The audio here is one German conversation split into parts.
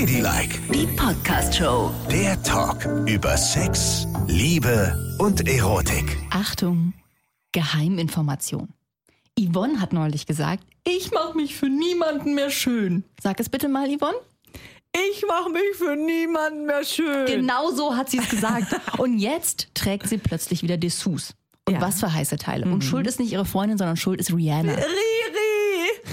Ladylike, Die Podcast-Show. der Talk über Sex, Liebe und Erotik. Achtung, Geheiminformation. Yvonne hat neulich gesagt, ich mache mich für niemanden mehr schön. Sag es bitte mal, Yvonne. Ich mache mich für niemanden mehr schön. Genau so hat sie es gesagt. Und jetzt trägt sie plötzlich wieder Dessous. Und Ja. was für heiße Teile. Und Schuld ist nicht ihre Freundin, sondern Schuld ist Rihanna. Riri.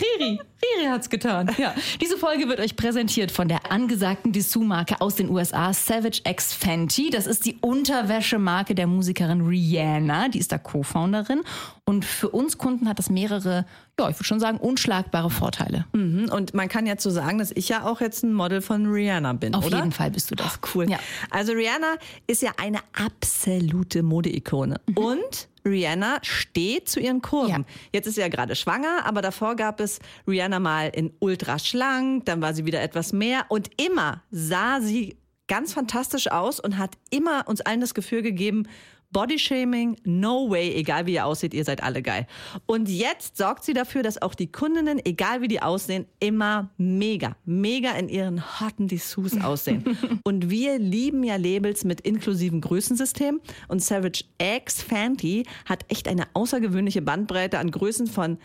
Riri, Riri hat's getan. Ja. Diese Folge wird euch präsentiert von der angesagten Dessous-Marke aus den USA, Savage X Fenty. Das ist die Unterwäschemarke der Musikerin Rihanna. Die ist da Co-Founderin. Und für uns Kunden hat das mehrere, ja, ich würde schon sagen, unschlagbare Vorteile. Mhm, Und man kann jetzt so sagen, dass ich ja auch jetzt ein Model von Rihanna bin, Auf oder? jeden Fall bist du das. Ach, cool. Ja. Also Rihanna ist ja eine absolute Modeikone. Und Rihanna steht zu ihren Kurven. Ja. Jetzt ist sie ja gerade schwanger, aber davor gab es Rihanna mal in ultra schlank, dann war sie wieder etwas mehr und immer sah sie ganz fantastisch aus und hat immer uns allen das Gefühl gegeben, Bodyshaming, no way, egal wie ihr aussieht, ihr seid alle geil. Und jetzt sorgt sie dafür, dass auch die Kundinnen, egal wie die aussehen, immer mega, mega in ihren hotten Dessous aussehen. und wir lieben ja Labels mit inklusiven Größensystemen und Savage X Fenty hat echt eine außergewöhnliche Bandbreite an Größen von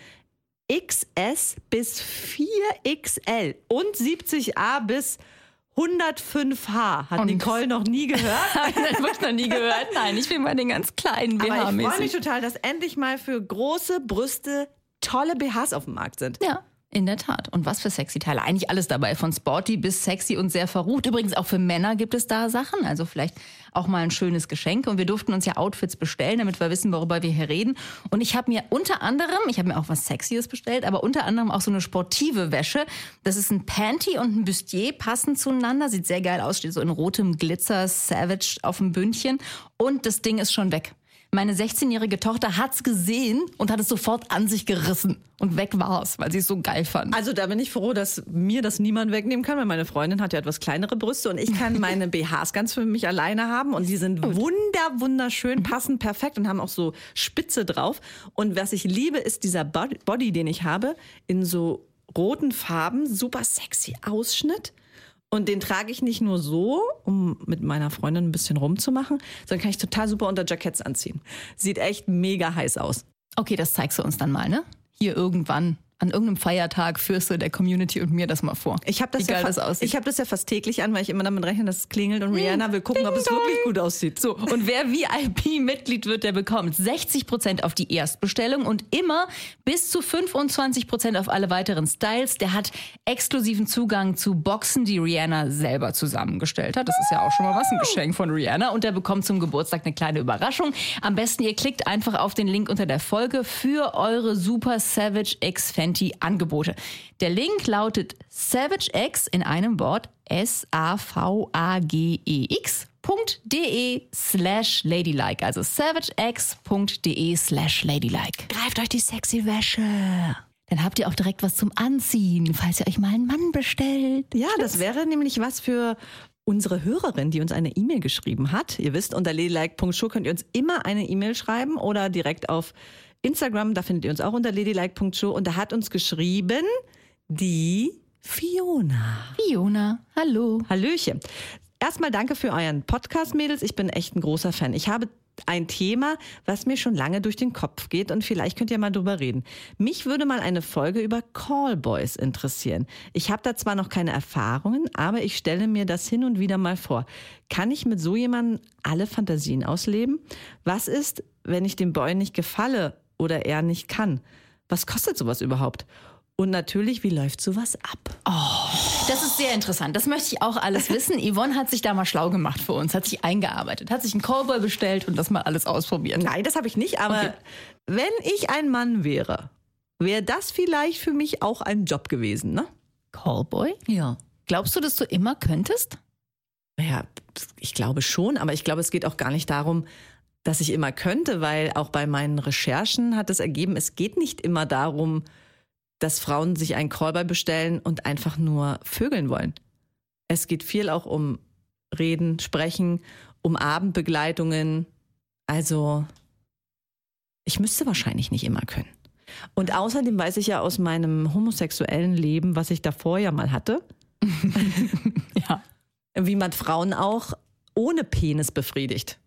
XS bis 4XL und 70A bis 105H. Hat Und Nicole noch nie gehört. Habe ich wirklich noch nie gehört. Nein, ich will mal den ganz kleinen Aber ich freue mich total, dass endlich mal für große Brüste tolle BHs auf dem Markt sind. Ja, in der Tat. Und was für sexy Teile. Eigentlich alles dabei, von sporty bis sexy und sehr verrucht. Übrigens auch für Männer gibt es da Sachen. Also vielleicht auch mal ein schönes Geschenk. Und wir durften uns ja Outfits bestellen, damit wir wissen, worüber wir hier reden. Und ich habe mir unter anderem, ich habe mir auch was Sexyes bestellt, aber unter anderem auch so eine sportive Wäsche. Das ist ein Panty und ein Bustier, passen zueinander. Sieht sehr geil aus, steht so in rotem Glitzer, Savage auf dem Bündchen. Und das Ding ist schon weg. Meine 16-jährige Tochter hat's gesehen und hat es sofort an sich gerissen. Und weg war's, weil sie es so geil fand. Also da bin ich froh, dass mir das niemand wegnehmen kann, weil meine Freundin hat ja etwas kleinere Brüste und ich kann meine BHs ganz für mich alleine haben und die sind wunder, wunderschön, passen perfekt und haben auch so Spitze drauf. Und was ich liebe, ist dieser Bod- Body, den ich habe, in so roten Farben, super sexy Ausschnitt. Und den trage ich nicht nur so, um mit meiner Freundin ein bisschen rumzumachen, sondern kann ich total super unter Jacketts anziehen. Sieht echt mega heiß aus. Okay, das zeigst du uns dann mal, ne? Hier irgendwann. An irgendeinem Feiertag führst du der Community und mir das mal vor. Ich habe das, Wie ja geil das aussieht. ich das ja fast täglich an, weil ich immer damit rechne, dass es klingelt und Rihanna will gucken, ob es wirklich gut aussieht. So, und wer VIP-Mitglied wird, der bekommt 60% auf die Erstbestellung und immer bis zu 25% auf alle weiteren Styles. Der hat exklusiven Zugang zu Boxen, die Rihanna selber zusammengestellt hat. Das ist ja auch schon mal was, ein Geschenk von Rihanna. Und der bekommt zum Geburtstag eine kleine Überraschung. Am besten, ihr klickt einfach auf den Link unter der Folge für eure Super Savage X Fenty Angebote. Der Link lautet Savage X in einem Wort S-A-V-A-G-E-X de slash ladylike, also savagex.de slash ladylike. Greift euch die sexy Wäsche. Dann habt ihr auch direkt was zum Anziehen, falls ihr euch mal einen Mann bestellt. Ja, das wäre nämlich was für unsere Hörerin, die uns eine E-Mail geschrieben hat. Ihr wisst, unter ladylike.show könnt ihr uns immer eine E-Mail schreiben oder direkt auf Instagram, da findet ihr uns auch unter ladylike.show. Und da hat uns geschrieben die Fiona. Fiona, hallo. Hallöchen. Erstmal danke für euren Podcast, Mädels. Ich bin echt ein großer Fan. Ich habe ein Thema, was mir schon lange durch den Kopf geht und vielleicht könnt ihr mal drüber reden. Mich würde mal eine Folge über Callboys interessieren. Ich habe da zwar noch keine Erfahrungen, aber ich stelle mir das hin und wieder mal vor. Kann ich mit so jemandem alle Fantasien ausleben? Was ist, wenn ich dem Boy nicht gefalle oder er nicht kann? Was kostet sowas überhaupt? Und natürlich, wie läuft sowas ab? Das ist sehr interessant. Das möchte ich auch alles wissen. Yvonne hat sich da mal schlau gemacht für uns, hat sich eingearbeitet, hat sich einen Callboy bestellt und das mal alles ausprobiert. Nein, das habe ich nicht, aber Okay. wenn ich ein Mann wäre, wäre das vielleicht für mich auch ein Job gewesen, ne? Callboy? Ja. Glaubst du, dass du immer könntest? Ja, ich glaube schon, aber ich glaube, es geht auch gar nicht darum, dass ich immer könnte, weil auch bei meinen Recherchen hat es ergeben, es geht nicht immer darum, dass Frauen sich einen Callboy bestellen und einfach nur vögeln wollen. Es geht viel auch um Reden, Sprechen, um Abendbegleitungen. Also, ich müsste wahrscheinlich nicht immer können. Und außerdem weiß ich ja aus meinem homosexuellen Leben, was ich davor ja mal hatte, Ja. Wie man Frauen auch ohne Penis befriedigt.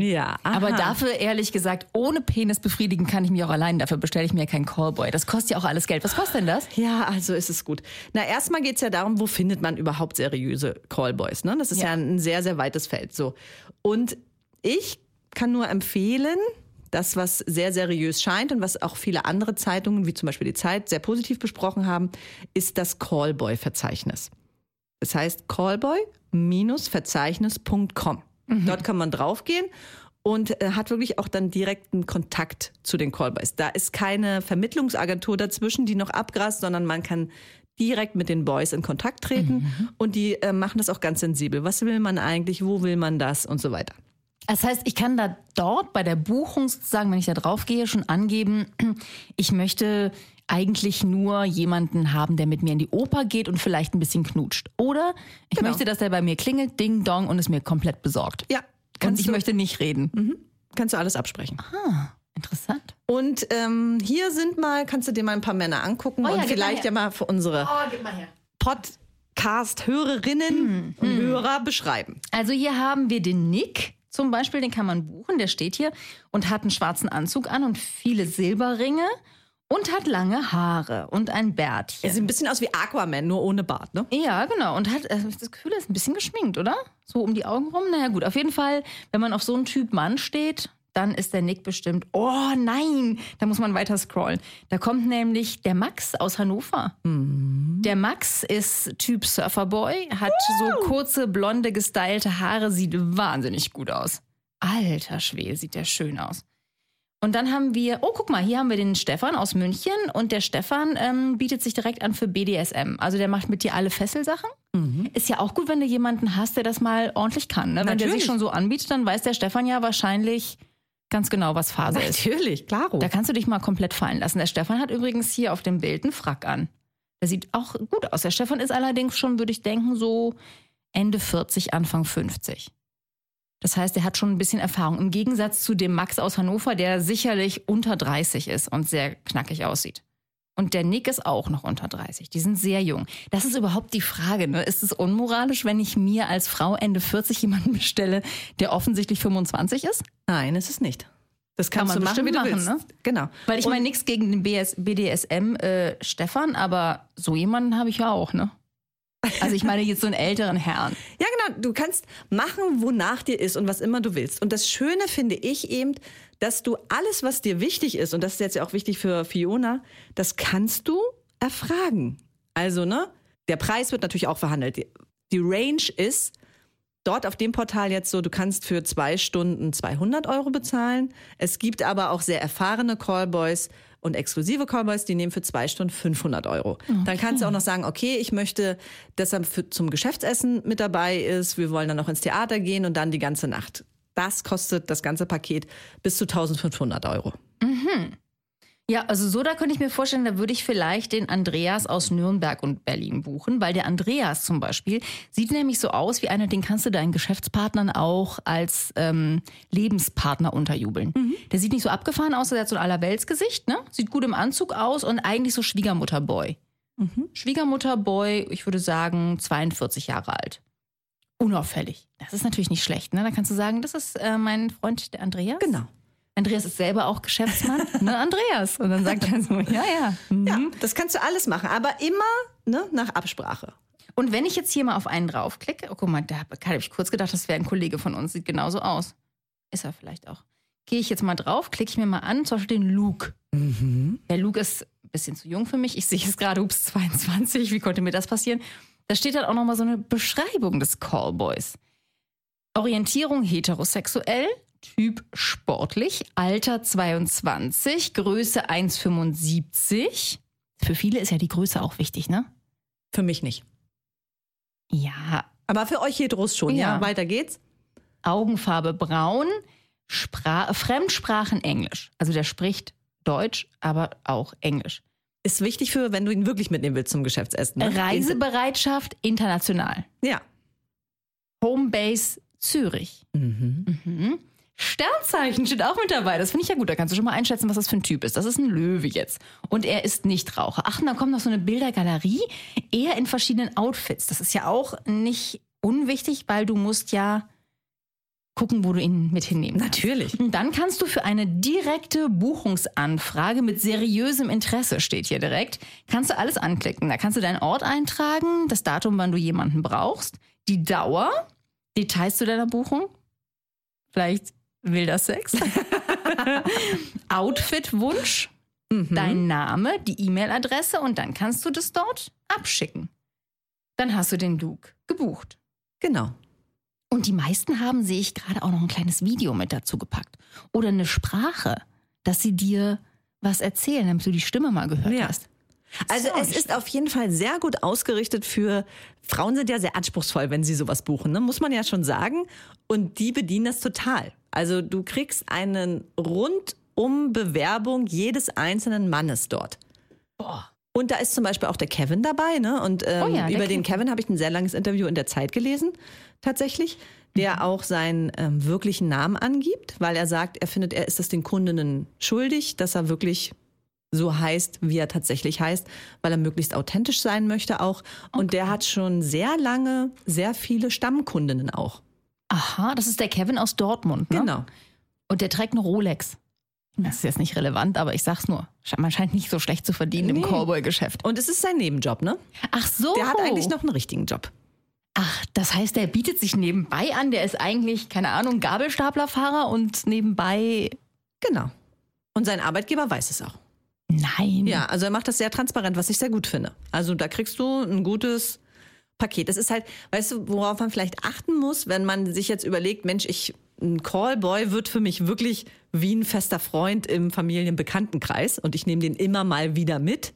Ja, aha. Aber dafür, ehrlich gesagt, ohne Penis befriedigen kann ich mich auch allein. Dafür bestelle ich mir keinen Callboy. Das kostet ja auch alles Geld. Was kostet denn das? Ja, also ist es gut. Na, erstmal geht's ja darum, wo findet man überhaupt seriöse Callboys. Ne? Das ist ja. Ja. ein sehr, sehr weites Feld. So. Und ich kann nur empfehlen, das, was sehr seriös scheint und was auch viele andere Zeitungen, wie zum Beispiel die Zeit, sehr positiv besprochen haben, ist das Callboy-Verzeichnis. Das heißt callboy-verzeichnis.com. Dort kann man draufgehen und äh, hat wirklich auch dann direkten Kontakt zu den Callboys. Da ist keine Vermittlungsagentur dazwischen, die noch abgrast, sondern man kann direkt mit den Boys in Kontakt treten und die äh, machen das auch ganz sensibel. Was will man eigentlich, wo will man das und so weiter. Das heißt, ich kann da dort bei der Buchung sozusagen, wenn ich da drauf gehe, schon angeben, ich möchte eigentlich nur jemanden haben, der mit mir in die Oper geht und vielleicht ein bisschen knutscht. Oder ich Genau. möchte, dass der bei mir klingelt, ding dong und ist mir komplett besorgt. Ja, Und kannst ich du, möchte nicht reden. kannst du alles absprechen. Ah, interessant. Und ähm, hier sind mal, kannst du dir mal ein paar Männer angucken Oh ja, und mal vielleicht her. ja mal für unsere Oh, mal. Podcast-Hörerinnen und Hörer beschreiben. Also hier haben wir den Nick zum Beispiel, den kann man buchen, der steht hier und hat einen schwarzen Anzug an und viele Silberringe und hat lange Haare und ein Bärtchen. Er sieht ein bisschen aus wie Aquaman, nur ohne Bart, ne? Ja, genau. Und hat äh, das Gefühl, er ist ein bisschen geschminkt, oder? So um die Augen rum. Naja, gut. Auf jeden Fall, wenn man auf so einen Typ Mann steht, dann ist der Nick bestimmt. Oh nein, da muss man weiter scrollen. Da kommt nämlich der Max aus Hannover. Der Max ist Typ Surferboy, hat so kurze, blonde, gestylte Haare, sieht wahnsinnig gut aus. Alter Schwede, sieht der schön aus. Und dann haben wir, oh, guck mal, hier haben wir den Stefan aus München und der Stefan ähm, bietet sich direkt an für BDSM. Also der macht mit dir alle Fesselsachen. Ist ja auch gut, wenn du jemanden hast, der das mal ordentlich kann. Ne? Wenn der sich schon so anbietet, dann weiß der Stefan ja wahrscheinlich ganz genau, was Phase ist. Natürlich, klaro. Da kannst du dich mal komplett fallen lassen. Der Stefan hat übrigens hier auf dem Bild einen Frack an. Der sieht auch gut aus. Der Stefan ist allerdings schon, würde ich denken, so Ende 40, Anfang 50. Das heißt, er hat schon ein bisschen Erfahrung. Im Gegensatz zu dem Max aus Hannover, der sicherlich unter 30 ist und sehr knackig aussieht. Und der Nick ist auch noch unter 30. Die sind sehr jung. Das ist überhaupt die Frage. Ne? Ist es unmoralisch, wenn ich mir als Frau Ende 40 jemanden bestelle, der offensichtlich 25 ist? Nein, ist es nicht. Das Kann kannst man machen, wie du bestimmt machen, ne? Genau. Weil ich meine nichts gegen den BS, BDSM äh, Stefan, aber so jemanden habe ich ja auch, ne? Also ich meine jetzt so einen älteren Herrn. Ja, genau. Du kannst machen, wonach dir ist und was immer du willst. Und das Schöne finde ich eben, dass du alles, was dir wichtig ist, und das ist jetzt ja auch wichtig für Fiona, das kannst du erfragen. Also, ne? Der Preis wird natürlich auch verhandelt. Die, die Range ist dort auf dem Portal jetzt so, du kannst für zwei Stunden 200 Euro bezahlen. Es gibt aber auch sehr erfahrene Callboys und exklusive Callboys, die nehmen für zwei Stunden 500 Euro. Dann kannst du auch noch sagen, okay, ich möchte, dass er für, zum Geschäftsessen mit dabei ist. Wir wollen dann noch ins Theater gehen und dann die ganze Nacht. Das kostet das ganze Paket bis zu 1500 Euro. Ja, also so, da könnte ich mir vorstellen, da würde ich vielleicht den Andreas aus Nürnberg und Berlin buchen, weil der Andreas zum Beispiel sieht nämlich so aus wie einer, den kannst du deinen Geschäftspartnern auch als ähm, Lebenspartner unterjubeln. Der sieht nicht so abgefahren aus, der hat so ein Allerweltsgesicht, ne? Sieht gut im Anzug aus und eigentlich so Schwiegermutterboy. Schwiegermutterboy, ich würde sagen 42 Jahre alt. Unauffällig. Das ist natürlich nicht schlecht, ne? Da kannst du sagen, das ist äh, mein Freund, der Andreas. Genau. Andreas ist selber auch Geschäftsmann, ne, Andreas. Und dann sagt er so, ja, ja. Mhm. Ja, das kannst du alles machen, aber immer ne, nach Absprache. Und wenn ich jetzt hier mal auf einen draufklicke, oh, guck mal, da habe ich kurz gedacht, das wäre ein Kollege von uns, sieht genauso aus. Ist er vielleicht auch. Gehe ich jetzt mal drauf, klicke ich mir mal an, zum Beispiel den Luke. Der Luke ist bisschen zu jung für mich. Ich sehe es gerade, ups, 22, wie konnte mir das passieren? Da steht dann auch nochmal so eine Beschreibung des Callboys. Orientierung heterosexuell, Typ sportlich, Alter 22, Größe 1,75. Für viele ist ja die Größe auch wichtig, ne? Für mich nicht. Ja, Aber für euch Heteros schon, ja. Ja. Weiter geht's. Augenfarbe braun, Spra Fremdsprachen Englisch. Also der spricht Deutsch, aber auch Englisch. Ist wichtig für, wenn du ihn wirklich mitnehmen willst zum Geschäftsessen. Ne? Reisebereitschaft international. Ja. Homebase Zürich. Mhm. Sternzeichen steht auch mit dabei. Das finde ich ja gut. Da kannst du schon mal einschätzen, was das für ein Typ ist. Das ist ein Löwe jetzt. Und er ist nicht Raucher. Ach, und da kommt noch so eine Bildergalerie. Er in verschiedenen Outfits. Das ist ja auch nicht unwichtig, weil du musst ja gucken, wo du ihn mit hinnehmen kannst. Natürlich. Und dann kannst du für eine direkte Buchungsanfrage mit seriösem Interesse, steht hier direkt, kannst du alles anklicken. Da kannst du deinen Ort eintragen, das Datum, wann du jemanden brauchst, die Dauer, Details zu deiner Buchung, vielleicht wilder Sex, Outfit-Wunsch, dein Name, die E-Mail-Adresse und dann kannst du das dort abschicken. Dann hast du den Luke gebucht. Genau. Und die meisten haben, sehe ich gerade, auch noch ein kleines Video mit dazu gepackt. Oder eine Sprache, dass sie dir was erzählen, damit du die Stimme mal gehört Ja. hast. Also So, es ist auf jeden Fall sehr gut ausgerichtet für Frauen sind ja sehr anspruchsvoll, wenn sie sowas buchen, ne? muss man ja schon sagen. Und die bedienen das total. Also du kriegst einen rundum Bewerbung jedes einzelnen Mannes dort. Boah. Und da ist zum Beispiel auch der Kevin dabei, ne? Und ähm, Oh ja, über den Kevin. Kevin habe ich ein sehr langes Interview in der Zeit gelesen, tatsächlich, der Mhm. auch seinen ähm, wirklichen Namen angibt, weil er sagt, er findet, er ist das den Kundinnen schuldig, dass er wirklich so heißt, wie er tatsächlich heißt, weil er möglichst authentisch sein möchte auch. Und der hat schon sehr lange sehr viele Stammkundinnen auch. Aha, das ist der Kevin aus Dortmund, ne? Genau. Und der trägt eine Rolex. Das ist jetzt nicht relevant, aber ich sag's nur. Man scheint nicht so schlecht zu verdienen im Nee. Cowboy-Geschäft. Und es ist sein Nebenjob, ne? Ach so. Der hat eigentlich noch einen richtigen Job. Ach, das heißt, der bietet sich nebenbei an. Der ist eigentlich, keine Ahnung, Gabelstaplerfahrer und nebenbei. Genau. Und sein Arbeitgeber weiß es auch. Nein. Ja, also er macht das sehr transparent, was ich sehr gut finde. Also da kriegst du ein gutes Paket. Das ist halt, weißt du, worauf man vielleicht achten muss, wenn man sich jetzt überlegt, Mensch, ich, ein Callboy wird für mich wirklich wie ein fester Freund im Familienbekanntenkreis und ich nehme den immer mal wieder mit.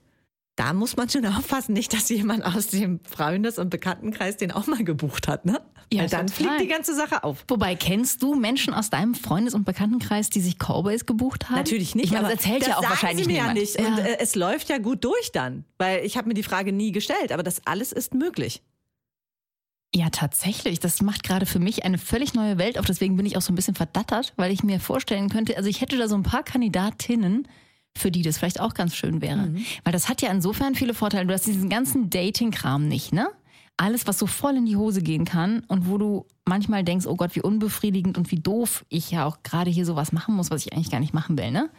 Da muss man schon aufpassen, nicht, dass jemand aus dem Freundes- und Bekanntenkreis den auch mal gebucht hat, ne? Ja, Weil dann total. fliegt die ganze Sache auf. Wobei, kennst du Menschen aus deinem Freundes- und Bekanntenkreis, die sich Cowboys gebucht haben? Natürlich nicht, Ich meine, aber das erzählt das ja auch sagen wahrscheinlich sie mir niemand. ja nicht. Und äh, es läuft ja gut durch dann, weil ich habe mir die Frage nie gestellt, aber das alles ist möglich. Ja, tatsächlich. Das macht gerade für mich eine völlig neue Welt auf. Deswegen bin ich auch so ein bisschen verdattert, weil ich mir vorstellen könnte, also ich hätte da so ein paar Kandidatinnen, für die das vielleicht auch ganz schön wäre. Weil das hat ja insofern viele Vorteile. Du hast diesen ganzen Dating-Kram nicht, ne? Alles, was so voll in die Hose gehen kann und wo du manchmal denkst, oh Gott, wie unbefriedigend und wie doof ich ja auch gerade hier sowas machen muss, was ich eigentlich gar nicht machen will, ne?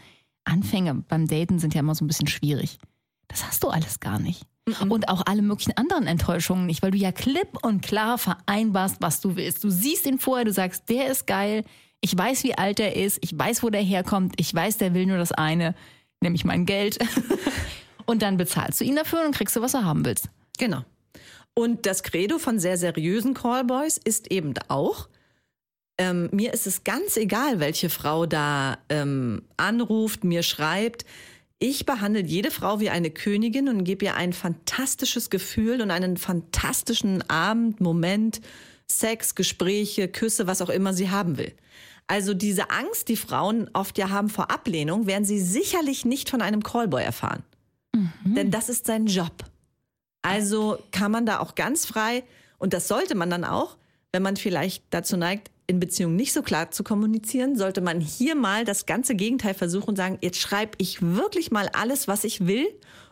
Anfänge beim Daten sind ja immer so ein bisschen schwierig. Das hast du alles gar nicht. Und auch alle möglichen anderen Enttäuschungen nicht, weil du ja klipp und klar vereinbarst, was du willst. Du siehst ihn vorher, du sagst, der ist geil, ich weiß, wie alt er ist, ich weiß, wo der herkommt, ich weiß, der will nur das eine, nämlich mein Geld. und dann bezahlst du ihn dafür und kriegst du, was du haben willst. Genau. Und das Credo von sehr seriösen Callboys ist eben auch, ähm, mir ist es ganz egal, welche Frau da ähm, anruft, mir schreibt. Ich behandle jede Frau wie eine Königin und gebe ihr ein fantastisches Gefühl und einen fantastischen Abend, Moment, Sex, Gespräche, Küsse, was auch immer sie haben will. Also diese Angst, die Frauen oft ja haben vor Ablehnung, werden sie sicherlich nicht von einem Callboy erfahren. Denn das ist sein Job. Also kann man da auch ganz frei, und das sollte man dann auch, wenn man vielleicht dazu neigt, in Beziehungen nicht so klar zu kommunizieren, sollte man hier mal das ganze Gegenteil versuchen und sagen, jetzt schreibe ich wirklich mal alles, was ich will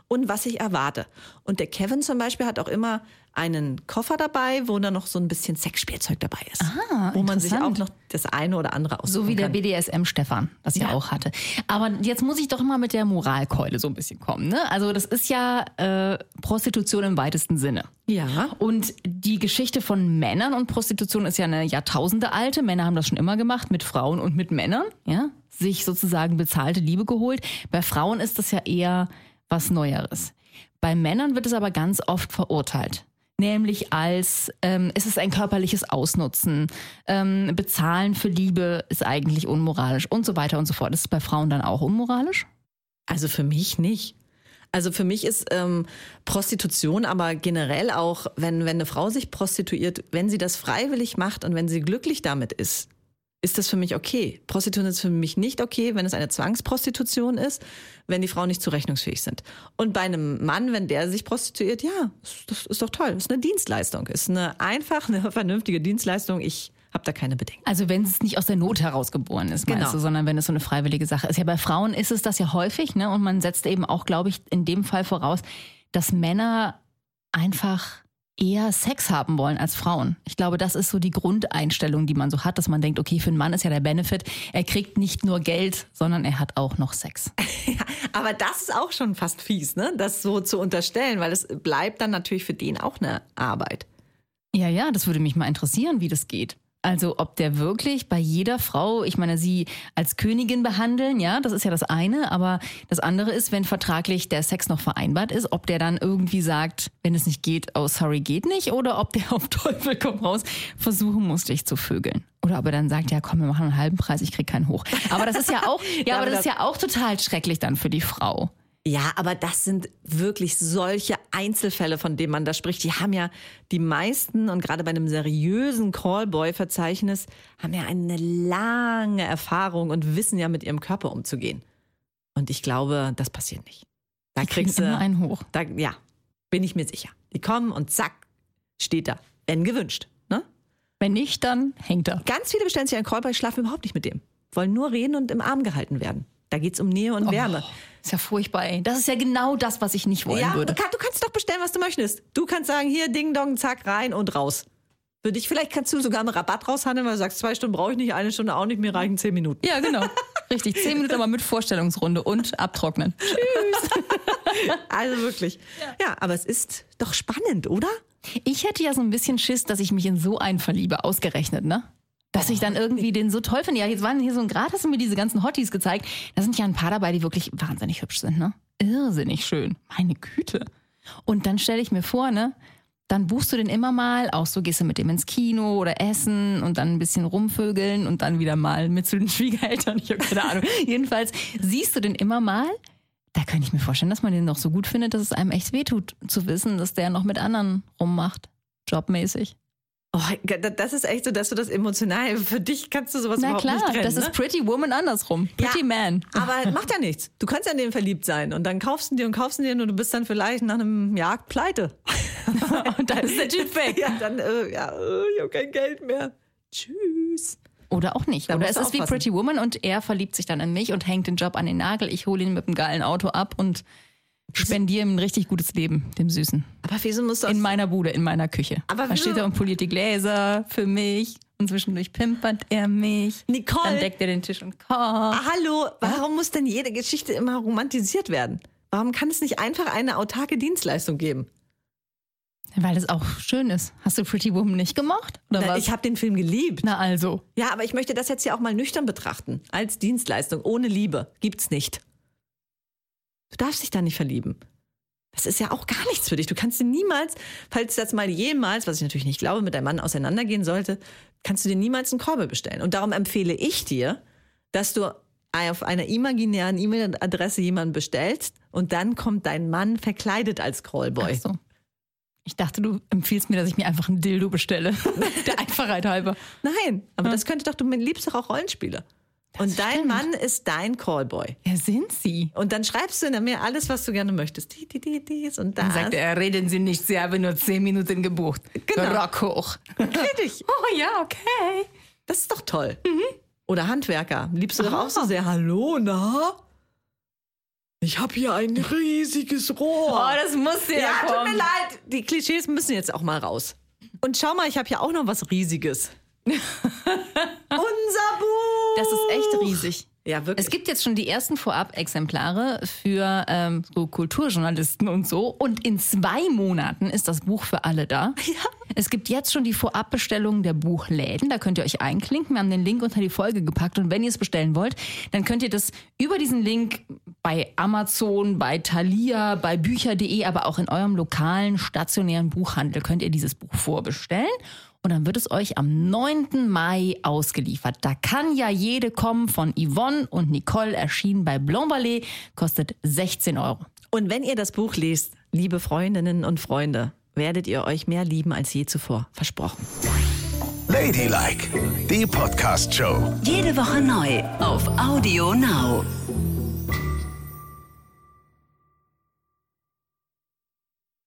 und was ich erwarte. Und der Kevin zum Beispiel hat auch immer einen Koffer dabei, wo da noch so ein bisschen Sexspielzeug dabei ist. Ah, wo man sich auch noch das eine oder andere aussuchen So wie der. BDSM-Stefan das ja. Ja. auch hatte. Aber jetzt muss ich doch mal mit der Moralkeule so ein bisschen kommen. Ne? Also das ist ja äh, Prostitution im weitesten Sinne. Ja. Und die Geschichte von Männern und Prostitution ist ja eine Jahrtausende alte. Männer haben das schon immer gemacht, mit Frauen und mit Männern, ja, sich sozusagen bezahlte Liebe geholt. Bei Frauen ist das ja eher was Neueres. Bei Männern wird es aber ganz oft verurteilt. Nämlich als ähm, es ist ein körperliches Ausnutzen, ähm, bezahlen für Liebe ist eigentlich unmoralisch und so weiter und so fort. Ist es bei Frauen dann auch unmoralisch? Also für mich nicht. Also für mich ist ähm, Prostitution aber generell auch, wenn, wenn eine Frau sich prostituiert, wenn sie das freiwillig macht und wenn sie glücklich damit ist, ist das für mich okay. Prostitution ist für mich nicht okay, wenn es eine Zwangsprostitution ist, wenn die Frauen nicht zurechnungsfähig sind. Und bei einem Mann, wenn der sich prostituiert, ja, das ist doch toll. Das ist eine Dienstleistung. Ist eine einfach eine vernünftige Dienstleistung. Ich Hab da keine Bedenken. Also wenn es nicht aus der Not heraus geboren ist, Genau. du, sondern wenn es so eine freiwillige Sache ist. Ja, bei Frauen ist es das ja häufig, ne? Und man setzt eben auch, glaube ich, in dem Fall voraus, dass Männer einfach eher Sex haben wollen als Frauen. Ich glaube, das ist so die Grundeinstellung, die man so hat, dass man denkt, okay, für einen Mann ist ja der Benefit, er kriegt nicht nur Geld, sondern er hat auch noch Sex. Aber das ist auch schon fast fies, ne? Das so zu unterstellen, weil es bleibt dann natürlich für den auch eine Arbeit. Ja, ja, das würde mich mal interessieren, wie das geht. Also ob der wirklich bei jeder Frau, ich meine, sie als Königin behandeln, ja, das ist ja das eine, aber das andere ist, wenn vertraglich der Sex noch vereinbart ist, ob der dann irgendwie sagt, wenn es nicht geht, oh sorry, geht nicht, oder ob der auf Teufel komm raus versuchen muss, dich zu vögeln. Oder ob er dann sagt, ja komm, wir machen einen halben Preis, ich krieg keinen hoch. Aber das ist ja auch, ja, aber das ist ja auch total schrecklich dann für die Frau. Ja, aber das sind wirklich solche Einzelfälle, von denen man da spricht. Die haben ja die meisten und gerade bei einem seriösen Callboy-Verzeichnis haben ja eine lange Erfahrung und wissen ja mit ihrem Körper umzugehen. Und ich glaube, das passiert nicht. Da Die kriegen kriegst du einen hoch. Da, ja, bin ich mir sicher. Die kommen und zack, steht da. Wenn gewünscht. Ne? Wenn nicht, dann hängt er. Ganz viele bestellen sich einen Callboy, schlafen überhaupt nicht mit dem. Wollen nur reden und im Arm gehalten werden. Da geht's um Nähe und Wärme. Oh, ist ja furchtbar, ey. Das ist ja genau das, was ich nicht wollen Ja, würde. Du, kann, du kannst doch bestellen, was du möchtest. Du kannst sagen, hier, Ding Dong, zack, rein und raus. Für dich, vielleicht kannst du sogar einen Rabatt raushandeln, weil du sagst, zwei Stunden brauche ich nicht, eine Stunde auch nicht, mir reichen zehn Minuten. Ja, genau. Richtig. Zehn Minuten aber mit Vorstellungsrunde und abtrocknen. Also wirklich. Ja. aber es ist doch spannend, oder? Ich hätte ja so ein bisschen Schiss, dass ich mich in so einen verliebe, ausgerechnet, ne? Dass ich dann irgendwie den so toll finde. Ja, jetzt waren hier so ein Grad, hast du mir diese ganzen Hotties gezeigt. Da sind ja ein paar dabei, die wirklich wahnsinnig hübsch sind, ne? Irrsinnig schön. Meine Güte. Und dann stelle ich mir vor, ne? Dann buchst du den immer mal, auch so gehst du mit dem ins Kino oder essen und dann ein bisschen rumvögeln und dann wieder mal mit zu den Schwiegereltern. Ich habe keine Ahnung. Jedenfalls siehst du den immer mal. Da könnte ich mir vorstellen, dass man den noch so gut findet, dass es einem echt wehtut, zu wissen, dass der noch mit anderen rummacht. Jobmäßig. Oh, das ist echt so, dass du das emotional, für dich kannst du sowas Na überhaupt klar, nicht trennen. das ne? ist Pretty Woman andersrum. Pretty Ja, Man. Aber macht ja nichts. Du kannst ja in den verliebt sein und dann kaufst du dir und kaufst du dir und du bist dann vielleicht nach einem Jahr pleite. Und dann ist der Typ weg. Ja, dann, äh, ja, äh, ich habe kein Geld mehr. Tschüss. Oder auch nicht. Da Oder es ist wie. Pretty Woman und er verliebt sich dann in mich und hängt den Job an den Nagel. Ich hole ihn mit einem geilen Auto ab und spendiere ihm ein richtig gutes Leben, dem Süßen. Aber wieso musst du In meiner Bude, in meiner Küche. Aber da wieso- steht er und poliert die Gläser für mich und zwischendurch pimpert er mich. Nicole. Dann deckt er den Tisch und kocht. Ah, Hallo, warum muss denn jede Geschichte immer romantisiert werden? Warum kann es nicht einfach eine autarke Dienstleistung geben? Weil es auch schön ist. Hast du Pretty Woman nicht gemocht? Oder Na, was? ich habe den Film geliebt. Na also. Ja, aber ich möchte das jetzt ja auch mal nüchtern betrachten. Als Dienstleistung, ohne Liebe. Gibt's nicht. Du darfst dich da nicht verlieben. Das ist ja auch gar nichts für dich. Du kannst dir niemals, falls das mal jemals, was ich natürlich nicht glaube, mit deinem Mann auseinandergehen sollte, kannst du dir niemals einen Korbe bestellen. Und darum empfehle ich dir, dass du auf einer imaginären E-Mail-Adresse jemanden bestellst und dann kommt dein Mann verkleidet als Callboy. Ach so. Ich dachte, du empfiehlst mir, dass ich mir einfach ein Dildo bestelle. Der Einfachheit halber. Nein, aber das könnte doch, du liebst doch auch Rollenspiele. Und dein stimmt. Mann ist dein Callboy. Wer sind Sie? Und dann schreibst du in der Mail alles, was du gerne möchtest. Die, die, die, dies und das. Dann sagt er, reden Sie nicht, Sie haben nur zehn Minuten gebucht. Genau. Rock hoch. Richtig. Oh ja, okay. Das ist doch toll. Oder Handwerker. Liebst du doch Ah. auch so sehr. Hallo, na? Ich habe hier ein riesiges Rohr. Oh, das muss ja, ja, tut kommen. mir leid. Die Klischees müssen jetzt auch mal raus. Und schau mal, ich habe hier auch noch was Riesiges. Unser Buch. Das ist echt riesig. Ja, wirklich. Es gibt jetzt schon die ersten Vorab-Exemplare für ähm, so Kulturjournalisten und so. Und in zwei Monaten ist das Buch für alle da. Es gibt jetzt schon die Vorabbestellung der Buchläden. Da könnt ihr euch einklinken. Wir haben den Link unter die Folge gepackt. Und wenn ihr es bestellen wollt, dann könnt ihr das über diesen Link bei Amazon, bei Thalia, bei Bücher.de, aber auch in eurem lokalen stationären Buchhandel könnt ihr dieses Buch vorbestellen. Und dann wird es euch am 9. Mai ausgeliefert. Da kann ja jede kommen von Yvonne und Nicole, erschienen bei Blanc Ballet, kostet 16 Euro. Und wenn ihr das Buch lest, liebe Freundinnen und Freunde, werdet ihr euch mehr lieben als je zuvor. Versprochen. Ladylike, die Podcast-Show. Jede Woche neu auf Audio Now.